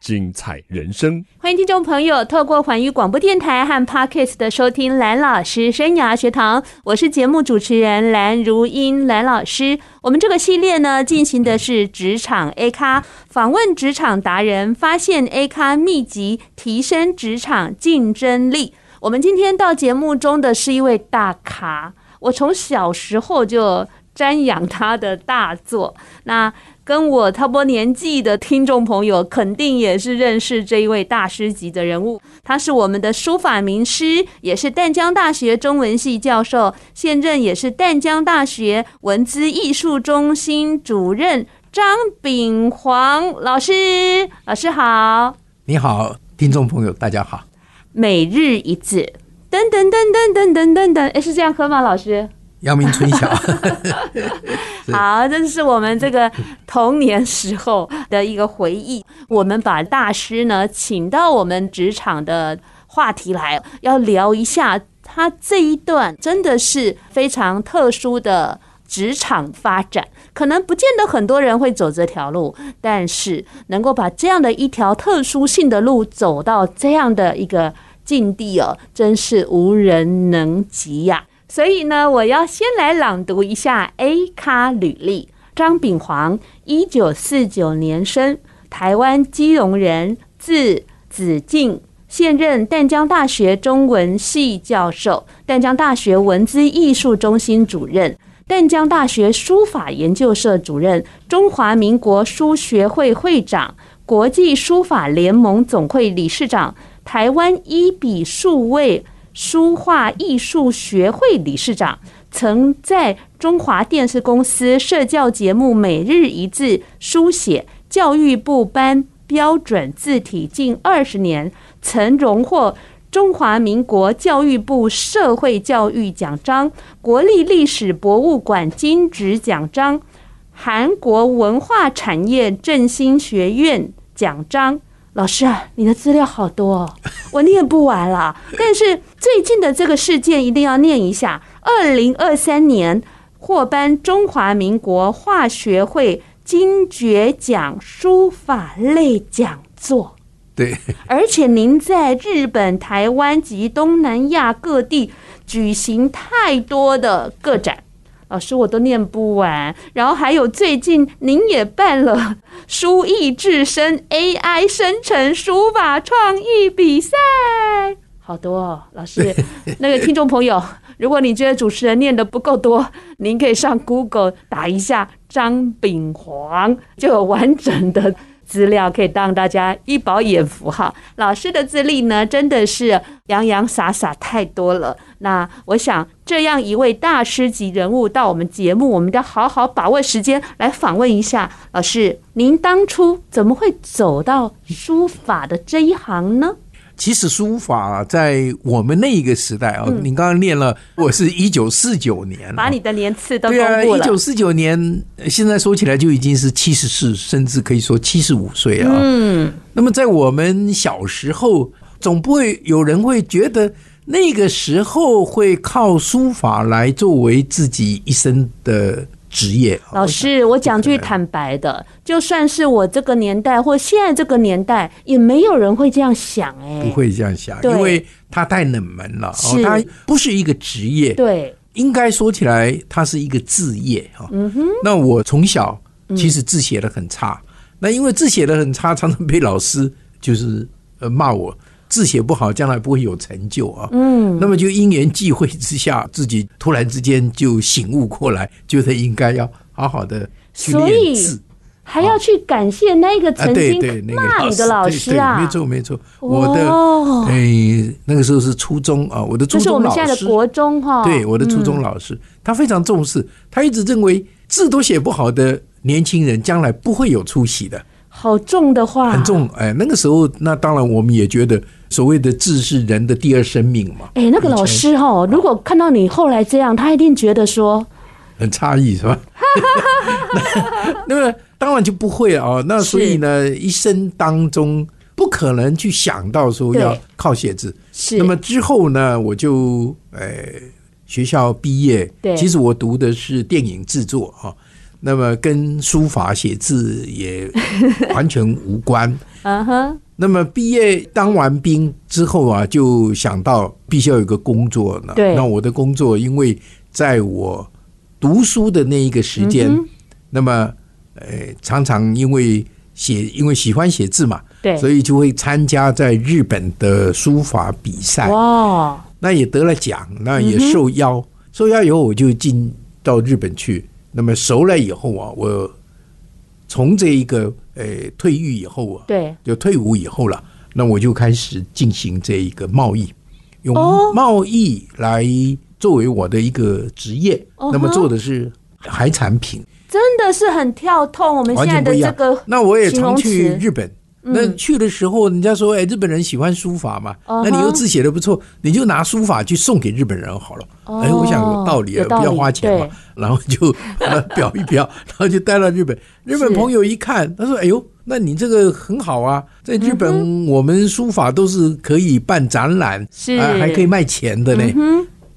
精彩人生。欢迎听众朋友透过环宇广播电台和 Podcast 的收听蓝老师生涯学堂，我是节目主持人蓝如英蓝老师。我们这个系列呢，进行的是职场 A 咖访问职场达人，发现 A 咖秘籍，提升职场竞争力。我们今天到节目中的是一位大咖。我从小时候就瞻仰他的大作，那跟我差不多年纪的听众朋友肯定也是认识这一位大师级的人物。他是我们的书法名师，也是淡江大学中文系教授，现任也是淡江大学文资艺术中心主任张炳煌老师。老师好，你好，听众朋友大家好。每日一字。噔噔噔噔噔噔噔噔，哎，是这样喝吗？老师，阳明春晓。好，这是我们这个童年时候的一个回忆。我们把大师呢请到我们职场的话题来，要聊一下他这一段真的是非常特殊的职场发展。可能不见得很多人会走这条路，但是能够把这样的一条特殊性的路走到这样的一个。境地哦，真是无人能及呀！所以呢，我要先来朗读一下 A 咖履历：张炳煌，一九四九年生，台湾基隆人，字子敬，现任淡江大学中文系教授，淡江大学文字艺术中心主任，淡江大学书法研究社主任，中华民国书学会会长，国际书法联盟总会理事长。台湾一笔数位书画艺术学会理事长，曾在中华电视公司社教节目《每日一字》书写教育部颁标准字体近二十年，曾荣获中华民国教育部社会教育奖章、国立历史博物馆金质奖章、韩国文化产业振兴学院奖章。老师啊，你的资料好多哦，我念不完了。但是最近的这个事件一定要念一下：二零二三年获颁中华民国化学会金爵奖书法类讲座。对，而且您在日本、台湾及东南亚各地举行太多的个展。老师，我都念不完。然后还有最近您也办了书艺智深 AI 生成书法创意比赛，好多哦。老师，那个听众朋友，如果你觉得主持人念得不够多，您可以上 Google 打一下张炳煌，就有完整的。资料可以让大家一饱眼福哈。老师的资历呢，真的是洋洋洒洒太多了。那我想，这样一位大师级人物到我们节目，我们要好好把握时间来访问一下老师。您当初怎么会走到书法的这一行呢？其实书法在我们那一个时代啊，你刚刚念了，我是一九四九年，把你的年次都。对啊，一九四九年，现在说起来就已经是七十四，甚至可以说七十五岁啊。嗯，那么在我们小时候，总不会有人会觉得那个时候会靠书法来作为自己一生的。职业。老师，我讲句坦白的，就算是我这个年代或现在这个年代，也没有人会这样想哎，不会这样想，因为它太冷门了，哦，它不是一个职业，对，应该说起来，它是一个字业哈。嗯哼，那我从小其实字写的很差，那因为字写的很差，常常被老师就是呃骂我。字写不好，将来不会有成就啊。嗯，那么就因缘际会之下，自己突然之间就醒悟过来，觉得应该要好好的去练字，还要去感谢那个曾经骂你的老师啊。没错没错，我的哎那个时候是初中啊，我的初中老师，这是我们现在的国中哈。对，我的初中老师，他非常重视，他一直认为字都写不好的年轻人，将来不会有出息的。好重的话，很重哎！那个时候，那当然我们也觉得，所谓的字是人的第二生命嘛。哎，那个老师哈，如果看到你后来这样，他一定觉得说很诧异，是吧？那么当然就不会啊。那所以呢，一生当中不可能去想到说要靠写字。是。那么之后呢，我就呃学校毕业，对，其实我读的是电影制作哈，那么跟书法写字也完全无关。嗯哼。那么毕业当完兵之后啊，就想到必须要有个工作呢。对。那我的工作，因为在我读书的那一个时间，嗯、那么呃常常因为写，因为喜欢写字嘛，对，所以就会参加在日本的书法比赛。哇！那也得了奖，那也受邀，嗯、受邀以后我就进到日本去。那么熟了以后啊，我从这一个。呃，退役以后啊，对，就退伍以后了，那我就开始进行这一个贸易，用贸易来作为我的一个职业。哦、那么做的是海产品，真的是很跳痛。我们现在的这个，那我也常去日本。那去的时候，人家说，哎，日本人喜欢书法嘛，那你又字写的不错，你就拿书法去送给日本人好了。哎，我想有道理啊，不要花钱嘛，然后就裱一裱，然后就带到日本。日本朋友一看，他说：“哎呦，那你这个很好啊，在日本我们书法都是可以办展览，是还可以卖钱的呢。”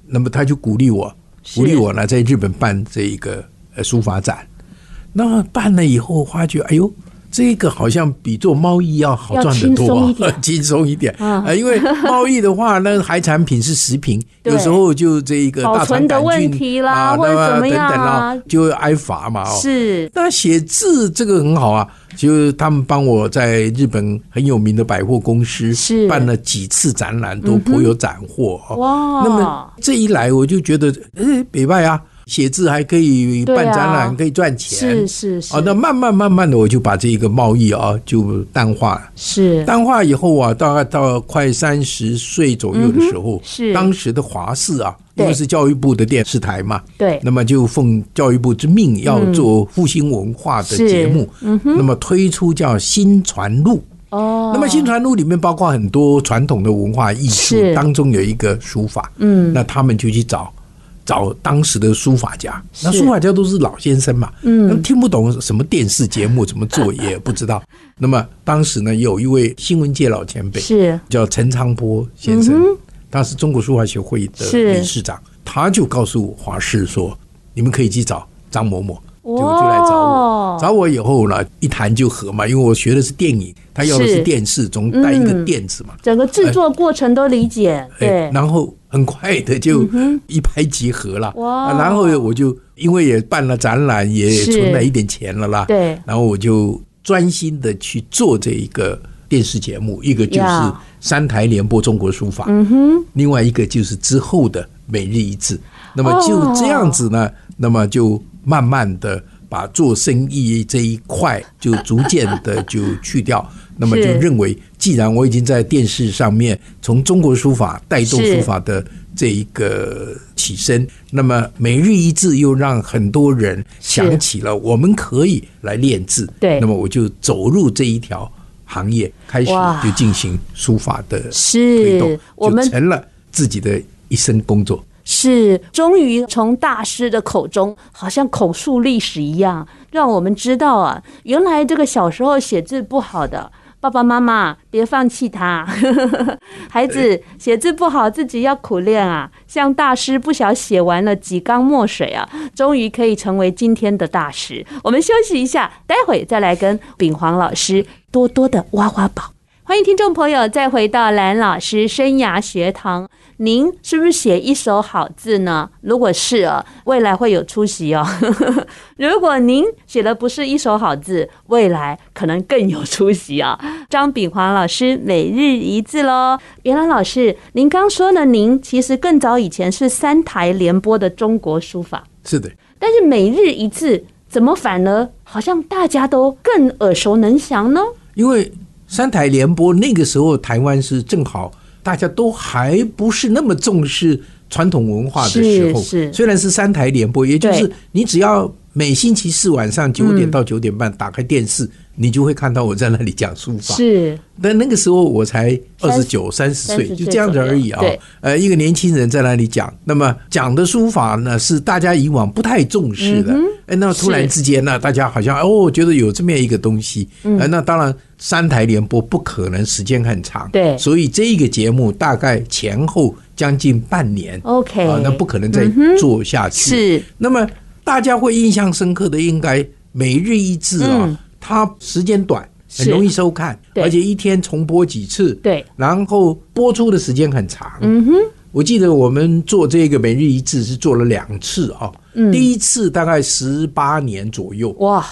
那么他就鼓励我，鼓励我呢，在日本办这一个书法展。那么办了以后，发觉，哎呦。这个好像比做贸易要好赚得多，轻松一点 啊！因为贸易的话，那海产品是食品，有时候就这一个大肠杆菌啊，或者怎么样等等啊，就会挨罚嘛。是，那写字这个很好啊，就他们帮我在日本很有名的百货公司是办了几次展览，都颇有斩获。哇！那么这一来，我就觉得，哎，北外啊。写字还可以办展览，可以赚钱。是是是。哦，那慢慢慢慢的，我就把这一个贸易啊就淡化了。是。淡化以后啊，大概到快三十岁左右的时候，是当时的华视啊，因为是教育部的电视台嘛，对。那么就奉教育部之命，要做复兴文化的节目。嗯哼。那么推出叫《新传录》。哦。那么《新传录》里面包括很多传统的文化艺术，当中有一个书法。嗯。那他们就去找。找当时的书法家，那书法家都是老先生嘛，嗯，听不懂什么电视节目怎么做也不知道。那么当时呢，有一位新闻界老前辈，是。叫陈昌波先生，他是中国书法协会的理事长，他就告诉华师说：“你们可以去找张某某。”就就来找我，找我以后呢，一谈就合嘛，因为我学的是电影，他要的是电视，总带一个电子嘛，整个制作过程都理解，对，然后。很快的就一拍即合了，哇！然后我就因为也办了展览，也存了一点钱了啦，对。然后我就专心的去做这一个电视节目，一个就是三台联播中国书法，嗯哼，另外一个就是之后的每日一字。那么就这样子呢，那么就慢慢的把做生意这一块就逐渐的就去掉。那么就认为，既然我已经在电视上面从中国书法带动书法的这一个起身，那么每日一字又让很多人想起了我们可以来练字，对，那么我就走入这一条行业，开始就进行书法的推动，我们成了自己的一生工作。是，终于从大师的口中，好像口述历史一样，让我们知道啊，原来这个小时候写字不好的。爸爸妈妈，别放弃他，孩子写字不好，自己要苦练啊。像大师不晓写完了几缸墨水啊，终于可以成为今天的大师。我们休息一下，待会再来跟秉煌老师多多的挖挖宝。欢迎听众朋友再回到蓝老师生涯学堂。您是不是写一手好字呢？如果是哦，未来会有出息哦。如果您写的不是一手好字，未来可能更有出息啊。张炳华老师每日一字喽。原来老师，您刚说呢，您其实更早以前是三台联播的中国书法，是的。但是每日一字怎么反而好像大家都更耳熟能详呢？因为。三台联播那个时候，台湾是正好大家都还不是那么重视传统文化的时候。是，虽然是三台联播，也就是你只要每星期四晚上九点到九点半打开电视，你就会看到我在那里讲书法。是，但那个时候我才二十九、三十岁，就这样子而已啊。呃，一个年轻人在那里讲，那么讲的书法呢，是大家以往不太重视的。哎、嗯，那突然之间呢，大家好像哦，觉得有这么一个东西。嗯，那当然三台联播不可能时间很长，对，所以这一个节目大概前后将近半年。OK，啊，那不可能再做下去。是，那么大家会印象深刻的，应该每日一字啊。嗯它时间短，很容易收看，而且一天重播几次，对，然后播出的时间很长。嗯哼，我记得我们做这个每日一次是做了两次啊，嗯，第一次大概十八年左右，哇，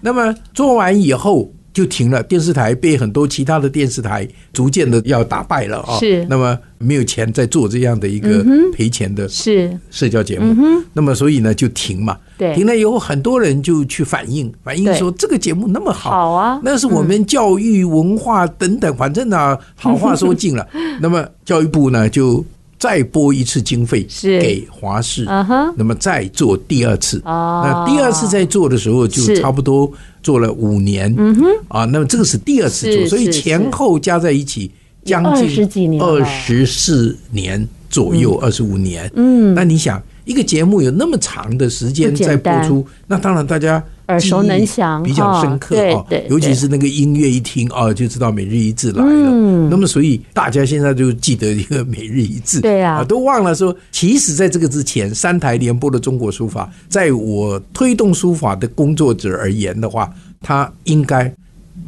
那么做完以后。就停了，电视台被很多其他的电视台逐渐的要打败了啊。是，那么没有钱再做这样的一个赔钱的是社交节目。嗯，那么所以呢就停嘛。对，停了以后很多人就去反映，反映说这个节目那么好，好啊，那是我们教育文化等等，反正呢好话说尽了。那么教育部呢就。再拨一次经费给华视，那么再做第二次。那第二次在做的时候，就差不多做了五年。啊，那么这个是第二次做，所以前后加在一起将近二十四年左右，二十五年。嗯，那你想，一个节目有那么长的时间在播出，那当然大家。耳熟能详，比较深刻啊，尤其是那个音乐一听啊，就知道每日一字来了。嗯，那么所以大家现在就记得一个每日一字，对啊，都忘了说，其实在这个之前，三台联播的中国书法，在我推动书法的工作者而言的话，它应该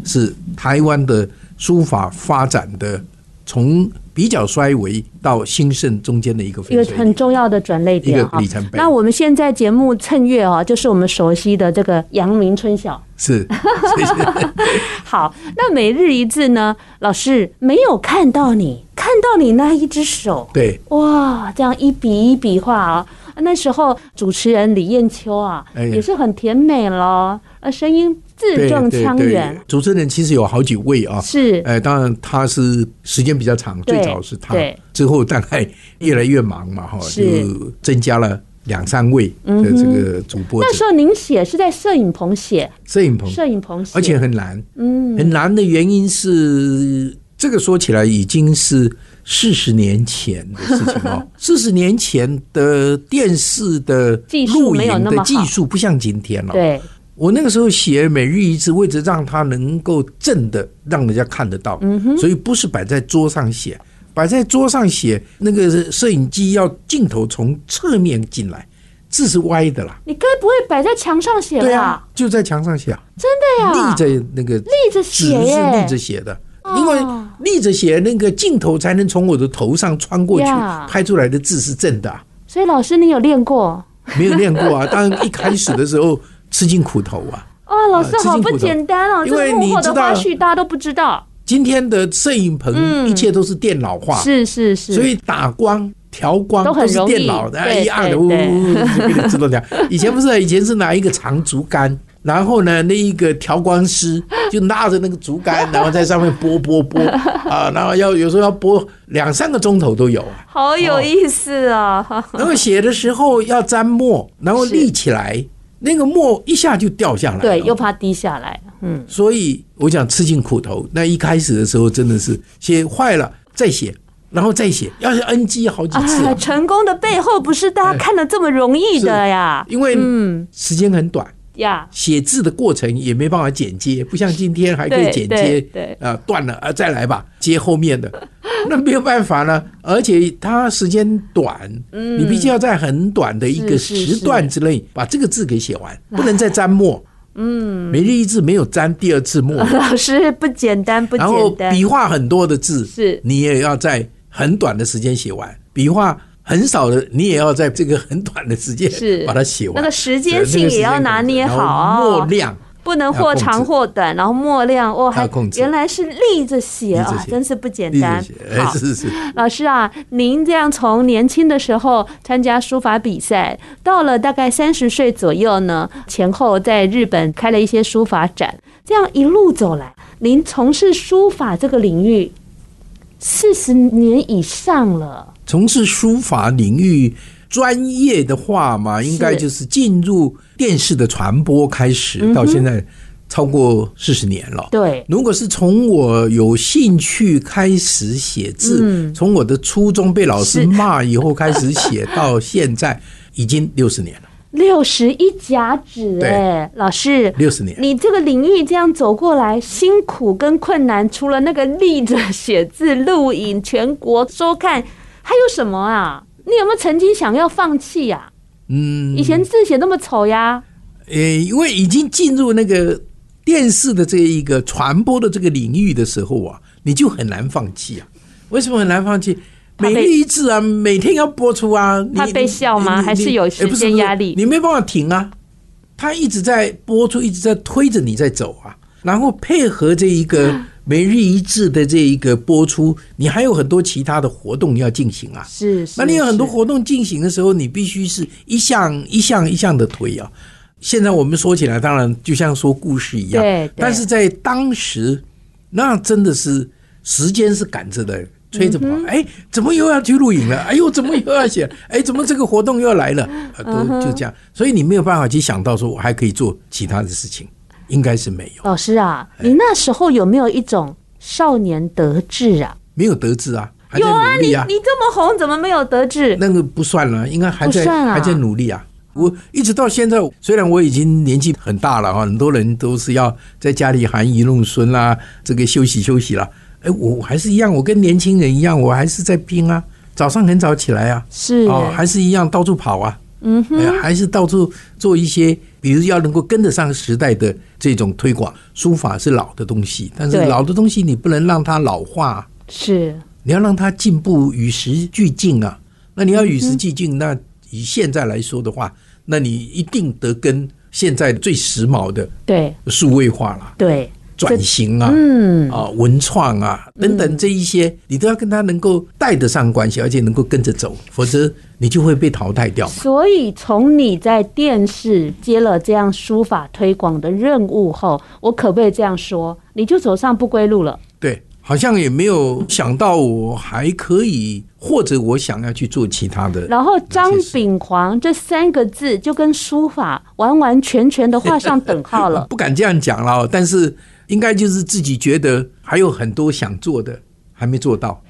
是台湾的书法发展的从。比较衰微到兴盛中间的一个一个很重要的转捩点哈。那我们现在节目趁月啊，就是我们熟悉的这个阳明春晓。是，好。那每日一字呢，老师没有看到你，看到你那一只手。对，哇，这样一笔一笔画啊。那时候主持人李艳秋啊，也是很甜美了，呃，声音。字正腔圆，主持人其实有好几位啊，是，哎，当然他是时间比较长，最早是他，之后大概越来越忙嘛，哈，就增加了两三位的这个主播。那时候您写是在摄影棚写，摄影棚，摄影棚，而且很难，嗯，很难的原因是，这个说起来已经是四十年前的事情哦，四十年前的电视的录影的技术不像今天了，对。我那个时候写每日一字，为着让它能够正的让人家看得到，所以不是摆在桌上写，摆在桌上写，那个摄影机要镜头从侧面进来，字是歪的啦。你该不会摆在墙上写吧？对啊，就在墙上写啊，真的呀，立着那个立着写，纸是立着写的，因为立着写那个镜头才能从我的头上穿过去，拍出来的字是正的。所以老师，你有练过？没有练过啊，当然一开始的时候。吃尽苦头啊！哦，老师好不简单哦！因为你知道，花絮大家都不知道。今天的摄影棚一切都是电脑化，是是是，所以打光、调光都是电脑的，一按的，呜呜，就给你自动调。以前不是，以前是拿一个长竹竿，然后呢，那一个调光师就拉着那个竹竿，然后在上面拨拨拨 啊，然后要有时候要拨两三个钟头都有啊，好有意思啊！然后写的时候要沾墨，然后立起来。那个墨一下就掉下来，对，又怕滴下来，嗯，所以我想吃尽苦头。那一开始的时候真的是写坏了再写，然后再写，要是 NG 好几次。成功的背后不是大家看的这么容易的呀，因为嗯，时间很短。呀，写字的过程也没办法剪接，不像今天还可以剪接。对，啊，断了啊，再来吧，接后面的，那没有办法呢。而且它时间短，嗯，你必须要在很短的一个时段之内把这个字给写完，不能再沾墨。嗯，每日一字没有沾第二次墨，老师不简单，不简单。然后笔画很多的字，是你也要在很短的时间写完，笔画。很少的，你也要在这个很短的时间是把它写完。那个时间性也要拿捏好，墨量不能或长或短，然后墨量哦，还原来是立着写啊，真是不简单。好，是是。老师啊，您这样从年轻的时候参加书法比赛，到了大概三十岁左右呢，前后在日本开了一些书法展，这样一路走来，您从事书法这个领域四十年以上了。从事书法领域专业的话嘛，应该就是进入电视的传播开始，到现在超过四十年了。对，如果是从我有兴趣开始写字，嗯、从我的初中被老师骂以后开始写到现在，已经六十年了。六十一甲子，哎，老师，六十年，你这个领域这样走过来，辛苦跟困难，除了那个立着写字、录影、全国收看，还有什么啊？你有没有曾经想要放弃呀？嗯，以前字写那么丑呀？诶，因为已经进入那个电视的这一个传播的这个领域的时候啊，你就很难放弃啊。为什么很难放弃？每日一字啊，每天要播出啊，怕被笑吗？还是有时间压力？你没办法停啊，他一直在播出，一直在推着你在走啊，然后配合这一个 每日一字的这一个播出，你还有很多其他的活动要进行啊。是，是，那你有很多活动进行的时候，你必须是一项一项一项的推啊。现在我们说起来，当然就像说故事一样，对，但是在当时，那真的是时间是赶着的。催着跑，哎，怎么又要去录影了？哎呦，怎么又要写？哎，怎么这个活动又要来了？都就这样，所以你没有办法去想到说，我还可以做其他的事情，应该是没有。老师啊，你那时候有没有一种少年得志啊？没有得志啊，有啊，你你这么红，怎么没有得志？那个不算了，应该还在还在努力啊。我一直到现在，虽然我已经年纪很大了啊，很多人都是要在家里含饴弄孙啦，这个休息休息了。哎，我还是一样，我跟年轻人一样，我还是在拼啊。早上很早起来啊，是哦，还是一样到处跑啊，嗯哼，还是到处做一些，比如要能够跟得上时代的这种推广。书法是老的东西，但是老的东西你不能让它老化，是，你要让它进步，与时俱进啊。那你要与时俱进，那以现在来说的话，那你一定得跟现在最时髦的对数位化了，对。转型啊，嗯啊，文创啊等等这一些，你都要跟它能够带得上关系，而且能够跟着走，否则你就会被淘汰掉。所以从你在电视接了这样书法推广的任务后，我可不可以这样说，你就走上不归路了？对，好像也没有想到我还可以，或者我想要去做其他的。然后张炳煌这三个字就跟书法完完全全的画上等号了。不敢这样讲了，但是。应该就是自己觉得还有很多想做的，还没做到，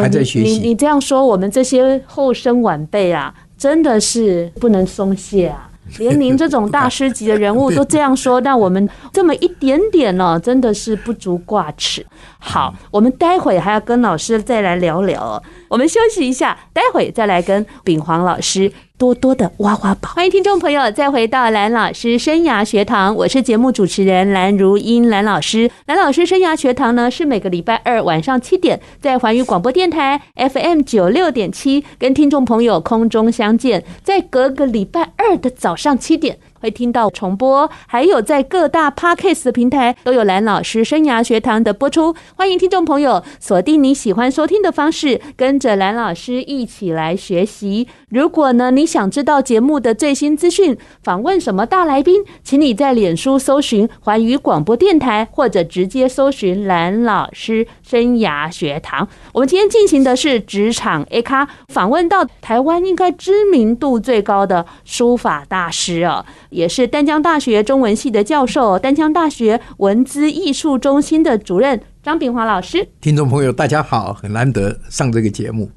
还在学习。你你这样说，我们这些后生晚辈啊，真的是不能松懈啊！连您这种大师级的人物都这样说，那我们这么一点点呢，真的是不足挂齿。好，我们待会还要跟老师再来聊聊。我们休息一下，待会再来跟秉煌老师。多多的挖挖宝，欢迎听众朋友再回到蓝老师生涯学堂，我是节目主持人蓝如英，蓝老师。蓝老师生涯学堂呢，是每个礼拜二晚上七点在环宇广播电台 FM 九六点七跟听众朋友空中相见，在隔个礼拜二的早上七点。会听到重播，还有在各大 Podcast 的平台都有蓝老师生涯学堂的播出。欢迎听众朋友锁定你喜欢收听的方式，跟着蓝老师一起来学习。如果呢，你想知道节目的最新资讯，访问什么大来宾，请你在脸书搜寻环宇广播电台，或者直接搜寻蓝老师生涯学堂。我们今天进行的是职场 A 咖，访问到台湾应该知名度最高的书法大师啊。也是丹江大学中文系的教授，丹江大学文资艺术中心的主任张炳华老师。听众朋友，大家好，很难得上这个节目。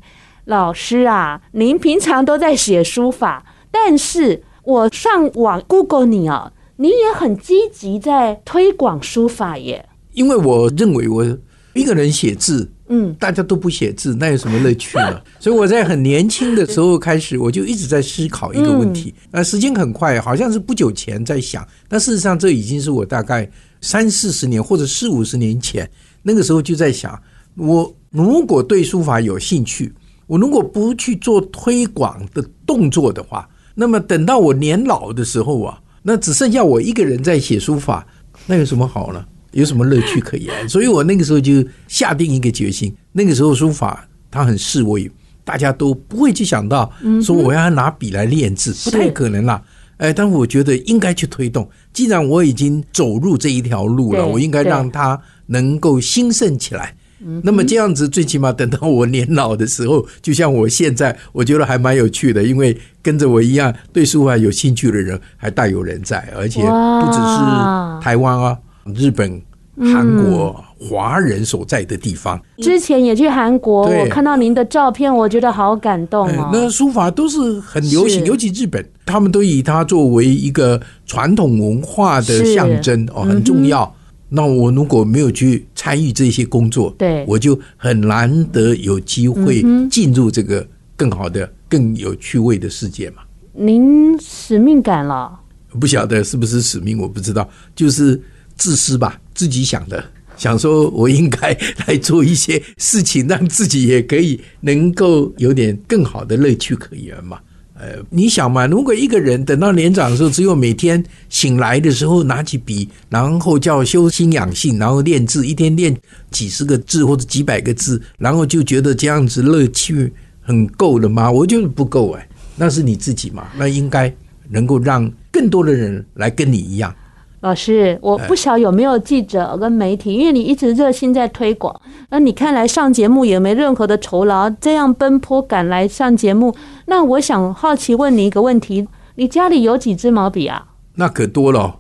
老师啊，您平常都在写书法，但是我上网 Google 你啊，你也很积极在推广书法耶。因为我认为我一个人写字。嗯，大家都不写字，那有什么乐趣呢？所以我在很年轻的时候开始，我就一直在思考一个问题。那时间很快，好像是不久前在想，但事实上这已经是我大概三四十年或者四五十年前那个时候就在想，我如果对书法有兴趣，我如果不去做推广的动作的话，那么等到我年老的时候啊，那只剩下我一个人在写书法，那有什么好呢？有什么乐趣可言？所以我那个时候就下定一个决心。那个时候书法它很示威，大家都不会去想到说我要拿笔来练字，不太可能啦。哎，但我觉得应该去推动。既然我已经走入这一条路了，我应该让它能够兴盛起来。嗯。那么这样子，最起码等到我年老的时候，就像我现在，我觉得还蛮有趣的，因为跟着我一样对书法有兴趣的人还大有人在，而且不只是台湾啊，日本。韩国华人所在的地方，之前也去韩国，我看到您的照片，我觉得好感动哦。那书法都是很流行，尤其日本，他们都以它作为一个传统文化的象征哦，很重要。那我如果没有去参与这些工作，对，我就很难得有机会进入这个更好的、更有趣味的世界嘛。您使命感了？不晓得是不是使命，我不知道，就是。自私吧，自己想的，想说我应该来做一些事情，让自己也可以能够有点更好的乐趣可言嘛。呃，你想嘛，如果一个人等到年长的时候，只有每天醒来的时候拿起笔，然后叫修心养性，然后练字，一天练几十个字或者几百个字，然后就觉得这样子乐趣很够了吗？我觉得不够哎，那是你自己嘛，那应该能够让更多的人来跟你一样。老师，我不晓有没有记者跟媒体，因为你一直热心在推广，那你看来上节目也没任何的酬劳，这样奔波赶来上节目，那我想好奇问你一个问题：你家里有几支毛笔啊？那可多了。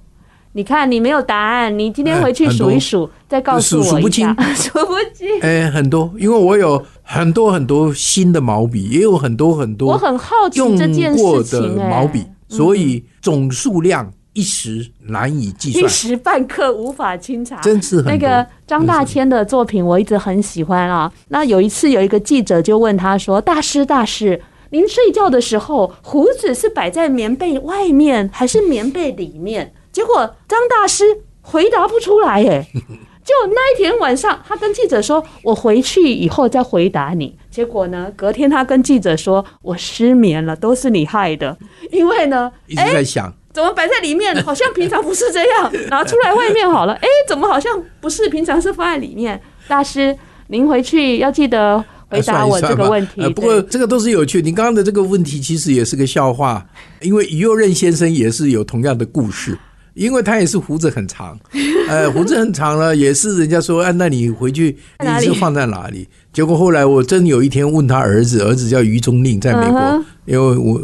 你看你没有答案，你今天回去数一数，再告诉我一下。数不清，数不清。哎，很多，因为我有很多很多新的毛笔，也有很多很多我很好奇这件事情的毛笔，所以总数量。一时难以计算，一时半刻无法清查。真是那个张大千的作品，我一直很喜欢啊。那有一次，有一个记者就问他说：“大师，大师，您睡觉的时候胡子是摆在棉被外面还是棉被里面？”结果张大师回答不出来，哎，就那一天晚上，他跟记者说：“我回去以后再回答你。”结果呢，隔天他跟记者说：“我失眠了，都是你害的，因为呢，一直在想。”怎么摆在里面？好像平常不是这样，拿出来外面好了。哎，怎么好像不是？平常是放在里面。大师，您回去要记得回答我这个问题。不过这个都是有趣。您刚刚的这个问题其实也是个笑话，因为于右任先生也是有同样的故事，因为他也是胡子很长，呃，胡子很长了，也是人家说，哎，那你回去你是放在哪里？结果后来我真有一天问他儿子，儿子叫于中令，在美国，因为我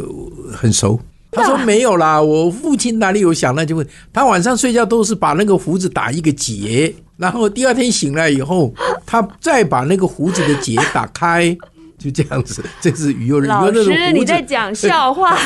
很熟。他说没有啦，我父亲哪里有想那就问他晚上睡觉都是把那个胡子打一个结，然后第二天醒来以后，他再把那个胡子的结打开，就这样子。这是于右任老师你在讲笑话？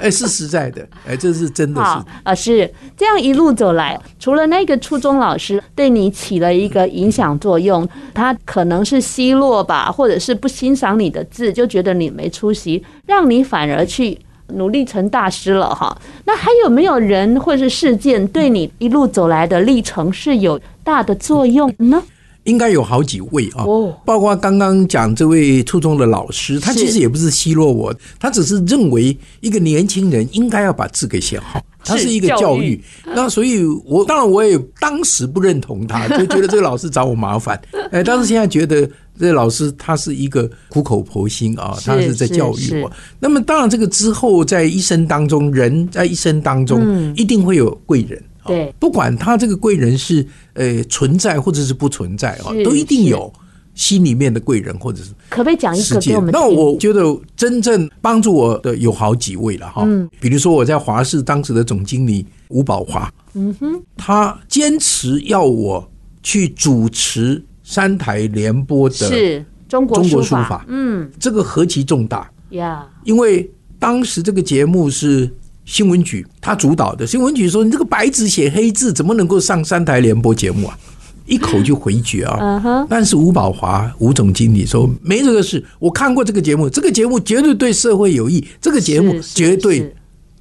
哎，是实在的，哎，这是真的是。好，老师这样一路走来，除了那个初中老师对你起了一个影响作用，他可能是奚落吧，或者是不欣赏你的字，就觉得你没出息，让你反而去。努力成大师了哈，那还有没有人或是事件对你一路走来的历程是有大的作用呢？应该有好几位啊，包括刚刚讲这位初中的老师，他其实也不是奚落我，他只是认为一个年轻人应该要把字给写好，他是一个教育。那所以，我当然我也当时不认同他，就觉得这个老师找我麻烦。哎，但是现在觉得。这个老师他是一个苦口婆心啊，他是在教育我。那么当然，这个之后在一生当中，人在一生当中一定会有贵人。对，不管他这个贵人是呃存在或者是不存在啊，都一定有心里面的贵人，或者是可不可以讲一个给我们？那我觉得真正帮助我的有好几位了哈。嗯，比如说我在华视当时的总经理吴宝华，嗯哼，他坚持要我去主持。三台联播的是中国书法，嗯，这个何其重大呀！因为当时这个节目是新闻局他主导的，新闻局说：“你这个白纸写黑字，怎么能够上三台联播节目啊？”一口就回绝啊！但是吴宝华吴总经理说：“没这个事，我看过这个节目，这个节目绝对对社会有益，这个节目绝对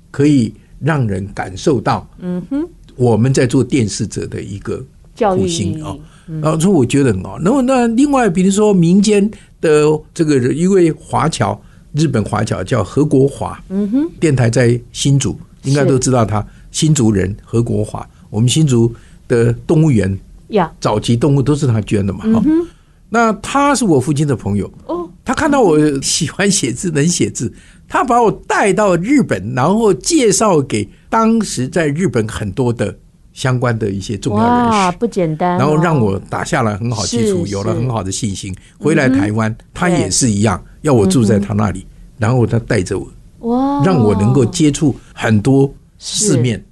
可以让人感受到，嗯哼，我们在做电视者的一个苦心啊。”然后说我觉得很好，那么那另外比如说民间的这个一位华侨，日本华侨叫何国华，嗯哼，电台在新竹，应该都知道他，新竹人何国华，我们新竹的动物园呀，早期动物都是他捐的嘛，哈，那他是我父亲的朋友，哦，他看到我喜欢写字，能写字，他把我带到日本，然后介绍给当时在日本很多的相关的一些重要人士，哇，不简单、哦。然后让我打下了很好基础，有了很好的信心。回来台湾，嗯、他也是一样，要我住在他那里，嗯、然后他带着我，哇，让我能够接触很多世面。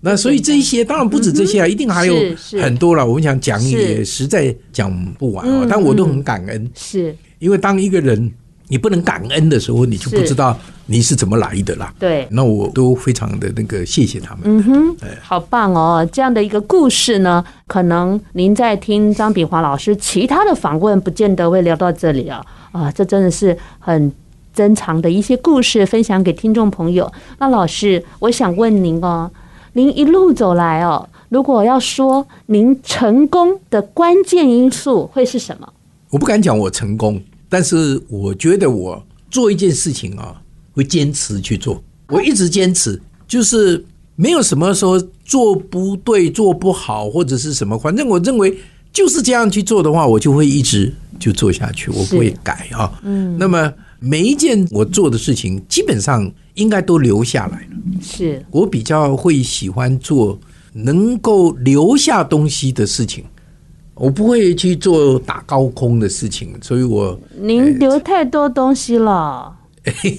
那所以这一些当然不止这些啊，嗯、一定还有很多了。我们想讲也实在讲不完啊，但我都很感恩，是。因为当一个人。你不能感恩的时候，你就不知道你是怎么来的啦。对，那我都非常的那个谢谢他们。嗯哼，好棒哦！这样的一个故事呢，可能您在听张炳华老师其他的访问，不见得会聊到这里啊。啊，这真的是很珍藏的一些故事，分享给听众朋友。那老师，我想问您哦，您一路走来哦，如果要说您成功的关键因素会是什么？我不敢讲我成功。但是我觉得我做一件事情啊，会坚持去做。我一直坚持，就是没有什么说做不对、做不好或者是什么。反正我认为就是这样去做的话，我就会一直就做下去，我不会改啊。嗯。那么每一件我做的事情，基本上应该都留下来了。是我比较会喜欢做能够留下东西的事情。我不会去做打高空的事情，所以我您留太多东西了。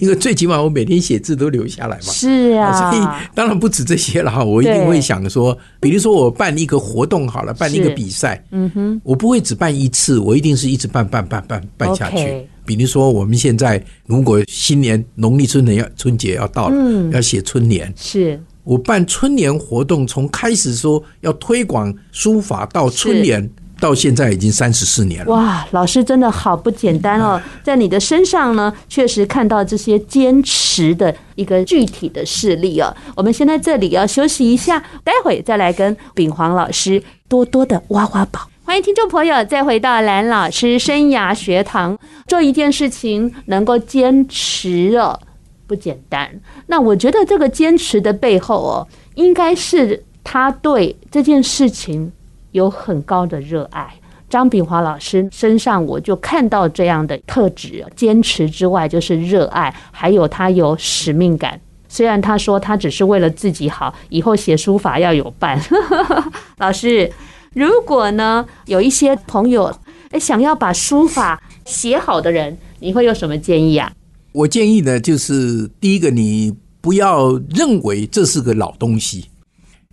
因为最起码我每天写字都留下来嘛。是啊，所以当然不止这些了哈。我一定会想说，比如说我办一个活动好了，办一个比赛，嗯哼，我不会只办一次，我一定是一直办办办办办下去。比如说我们现在如果新年农历春年要春节要到了，嗯，要写春联，是我办春联活动，从开始说要推广书法到春联。到现在已经三十四年了。哇，老师真的好不简单哦！在你的身上呢，确实看到这些坚持的一个具体的事例哦。我们先在这里要休息一下，待会再来跟秉煌老师多多的挖挖宝。欢迎听众朋友再回到蓝老师生涯学堂。做一件事情能够坚持哦，不简单。那我觉得这个坚持的背后哦，应该是他对这件事情。有很高的热爱，张炳华老师身上我就看到这样的特质。坚持之外就是热爱，还有他有使命感。虽然他说他只是为了自己好，以后写书法要有伴。老师，如果呢有一些朋友诶想要把书法写好的人，你会有什么建议啊？我建议呢，就是第一个，你不要认为这是个老东西。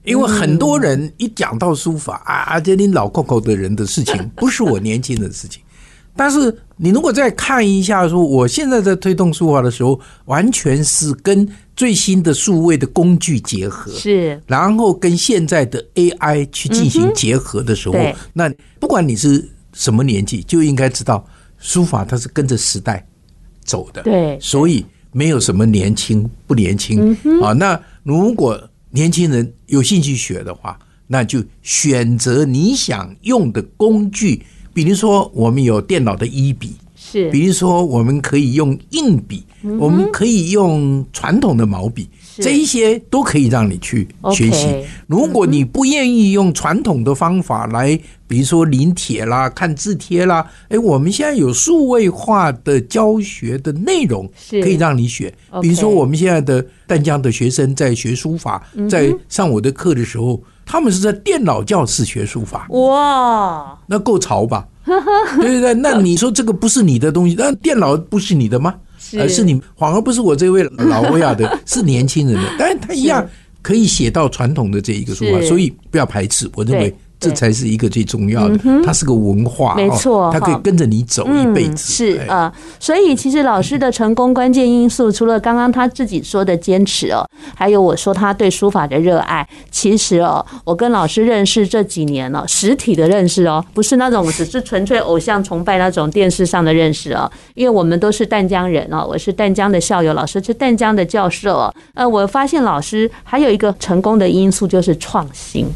因为很多人一讲到书法啊，这你老 Coco 的人的事情，不是我年轻的事情。但是你如果再看一下，说我现在在推动书法的时候，完全是跟最新的数位的工具结合，是，然后跟现在的 AI 去进行结合的时候，那不管你是什么年纪，就应该知道书法它是跟着时代走的，对，所以没有什么年轻不年轻。啊。那如果年轻人有兴趣学的话，那就选择你想用的工具。比如说，我们有电脑的一笔，是；比如说，我们可以用硬笔，我们可以用传统的毛笔。这一些都可以让你去学习。如果你不愿意用传统的方法来，比如说临帖啦、看字帖啦，哎，我们现在有数位化的教学的内容可以让你学。比如说，我们现在的淡江的学生在学书法，在上我的课的时候，他们是在电脑教室学书法。哇，那够潮吧？对对对，那你说这个不是你的东西，那电脑不是你的吗？而是你反而不是我这位老威亚的，是年轻人的，但是他一样可以写到传统的这一个书法，所以不要排斥，我认为。这才是一个最重要的，它是个文化，没错，它可以跟着你走一辈子。是啊，所以其实老师的成功关键因素，除了刚刚他自己说的坚持哦，还有我说他对书法的热爱。其实哦，我跟老师认识这几年了，实体的认识哦，不是那种只是纯粹偶像崇拜那种电视上的认识哦，因为我们都是淡江人哦，我是淡江的校友，老师是淡江的教授。哦呃，我发现老师还有一个成功的因素就是创新。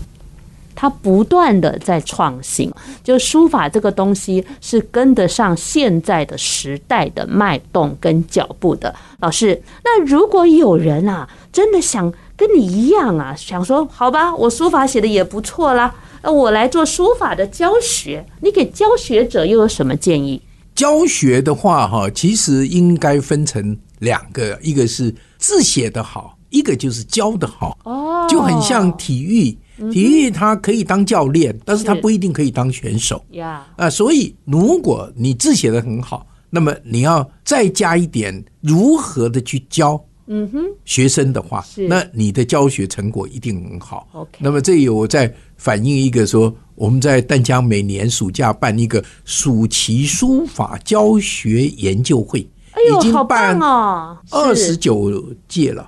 他不断的在创新，就书法这个东西是跟得上现在的时代的脉动跟脚步的。老师，那如果有人啊，真的想跟你一样啊，想说好吧，我书法写的也不错啦，那我来做书法的教学，你给教学者又有什么建议？教学的话，哈，其实应该分成两个，一个是字写得好，一个就是教得好。哦，就很像体育。体育它可以当教练，但是它不一定可以当选手。呀啊，所以如果你字写的很好，那么你要再加一点如何的去教。嗯哼，学生的话，那你的教学成果一定很好。OK，那么这有我在反映一个说，我们在淡江每年暑假办一个暑期书法教学研究会，哎呦，已经办哦，二十九届了。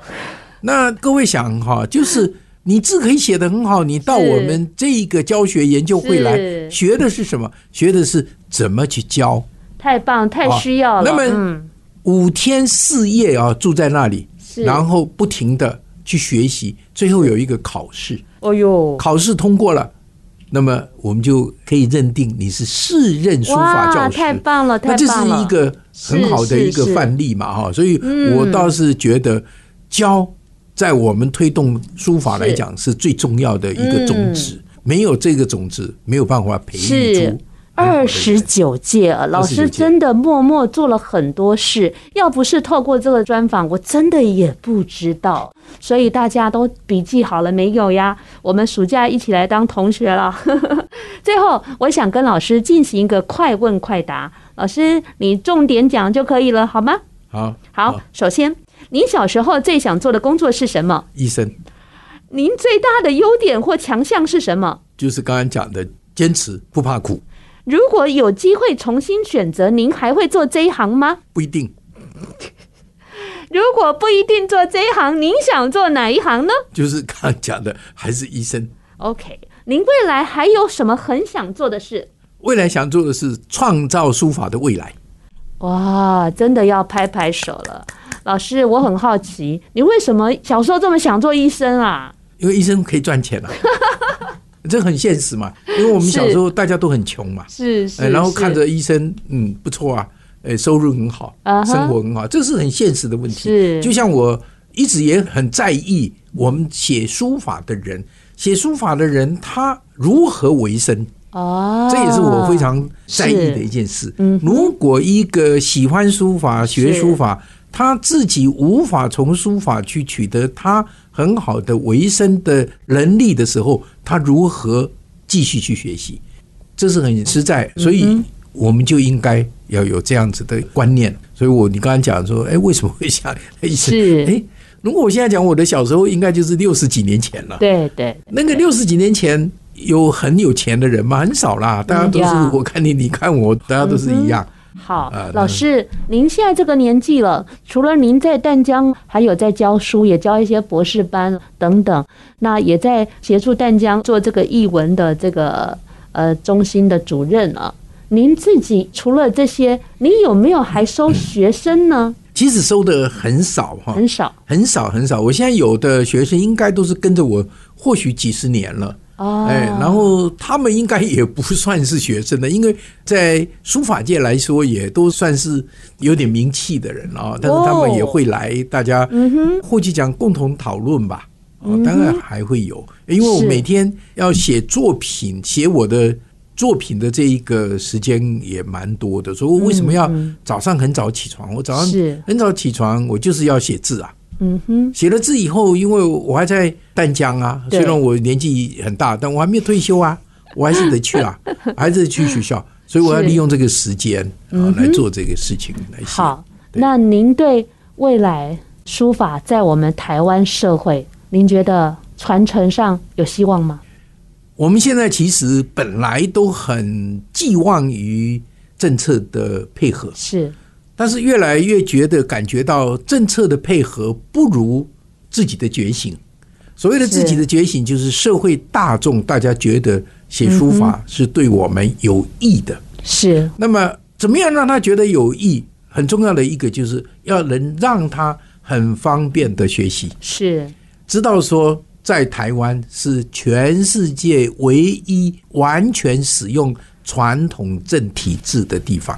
那各位想哈，就是你字可以写得很好，你到我们这个教学研究会来，学的是什么？学的是怎么去教。太棒，太需要了。那么五天四夜啊，住在那里。然后不停的去学习，最后有一个考试。哦呦，考试通过了，那么我们就可以认定你是适任书法教师。太棒了，太棒了！那这是一个很好的一个范例嘛，哈。所以我倒是觉得教在我们推动书法来讲是最重要的一个种子，没有这个种子，没有办法培育出。二十九届，老师真的默默做了很多事。要不是透过这个专访，我真的也不知道。所以大家都笔记好了没有呀？我们暑假一起来当同学了。最后，我想跟老师进行一个快问快答。老师，你重点讲就可以了，好吗？好。好，首先，您小时候最想做的工作是什么？医生。您最大的优点或强项是什么？就是刚刚讲的，坚持不怕苦。如果有机会重新选择，您还会做这一行吗？不一定。如果不一定做这一行，您想做哪一行呢？就是刚刚讲的，还是医生。OK，您未来还有什么很想做的事？未来想做的是创造书法的未来。哇，真的要拍拍手了，老师，我很好奇，你为什么小时候这么想做医生啊？因为医生可以赚钱啊。这很现实嘛，因为我们小时候大家都很穷嘛，是是，然后看着医生，嗯，不错啊，呃，收入很好，生活很好，这是很现实的问题。是，就像我一直也很在意，我们写书法的人，写书法的人他如何为生？哦，这也是我非常在意的一件事。嗯，如果一个喜欢书法、学书法，他自己无法从书法去取得他。很好的维生的能力的时候，他如何继续去学习？这是很实在，所以我们就应该要有这样子的观念。所以我你刚刚讲说，哎，为什么会想医生？是哎，如果我现在讲我的小时候，应该就是六十几年前了。对对，那个六十几年前有很有钱的人吗？很少啦，大家都是我看你，你看我，大家都是一样。好，老师，您现在这个年纪了，除了您在淡江，还有在教书，也教一些博士班等等，那也在协助淡江做这个译文的这个呃中心的主任啊。您自己除了这些，您有没有还收学生呢？其实收的很少哈，很少，很少，很少。我现在有的学生应该都是跟着我，或许几十年了。哎，然后他们应该也不算是学生的，因为在书法界来说，也都算是有点名气的人啊。但是他们也会来，大家或许讲共同讨论吧。哦，当然还会有，因为我每天要写作品，写我的作品的这一个时间也蛮多的。所以我为什么要早上很早起床？我早上很早起床，我就是要写字啊。嗯哼，写了字以后，因为我还在淡江啊，虽然我年纪很大，但我还没有退休啊，我还是得去啊，还是去学校，所以我要利用这个时间啊来做这个事情来写。好，那您对未来书法在我们台湾社会，您觉得传承上有希望吗？我们现在其实本来都很寄望于政策的配合，是。但是越来越觉得感觉到政策的配合不如自己的觉醒。所谓的自己的觉醒，就是社会大众大家觉得写书法是对我们有益的。是。那么怎么样让他觉得有益？很重要的一个就是要能让他很方便的学习。是。知道说在台湾是全世界唯一完全使用传统正体字的地方。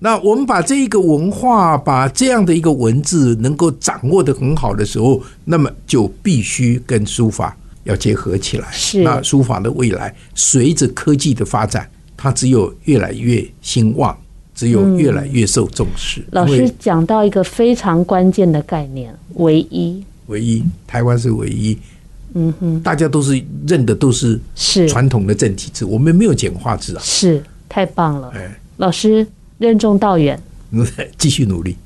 那我们把这一个文化，把这样的一个文字能够掌握得很好的时候，那么就必须跟书法要结合起来。是。那书法的未来，随着科技的发展，它只有越来越兴旺，只有越来越受重视。老师讲到一个非常关键的概念：唯一。唯一，台湾是唯一嗯哼，大家都是认的都是是传统的正体字，我们没有简化字啊，是太棒了。哎，老师任重道远，继续努力，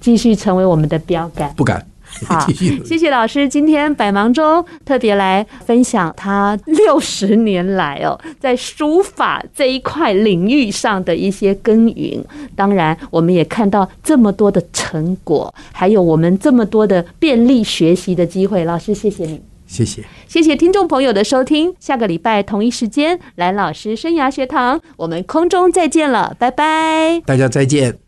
继续成为我们的标杆，不敢。好，谢谢老师，今天百忙中特别来分享他六十年来哦，在书法这一块领域上的一些耕耘。当然，我们也看到这么多的成果，还有我们这么多的便利学习的机会。老师，谢谢你，谢谢，谢谢听众朋友的收听。下个礼拜同一时间，蓝老师生涯学堂，我们空中再见了，拜拜，大家再见。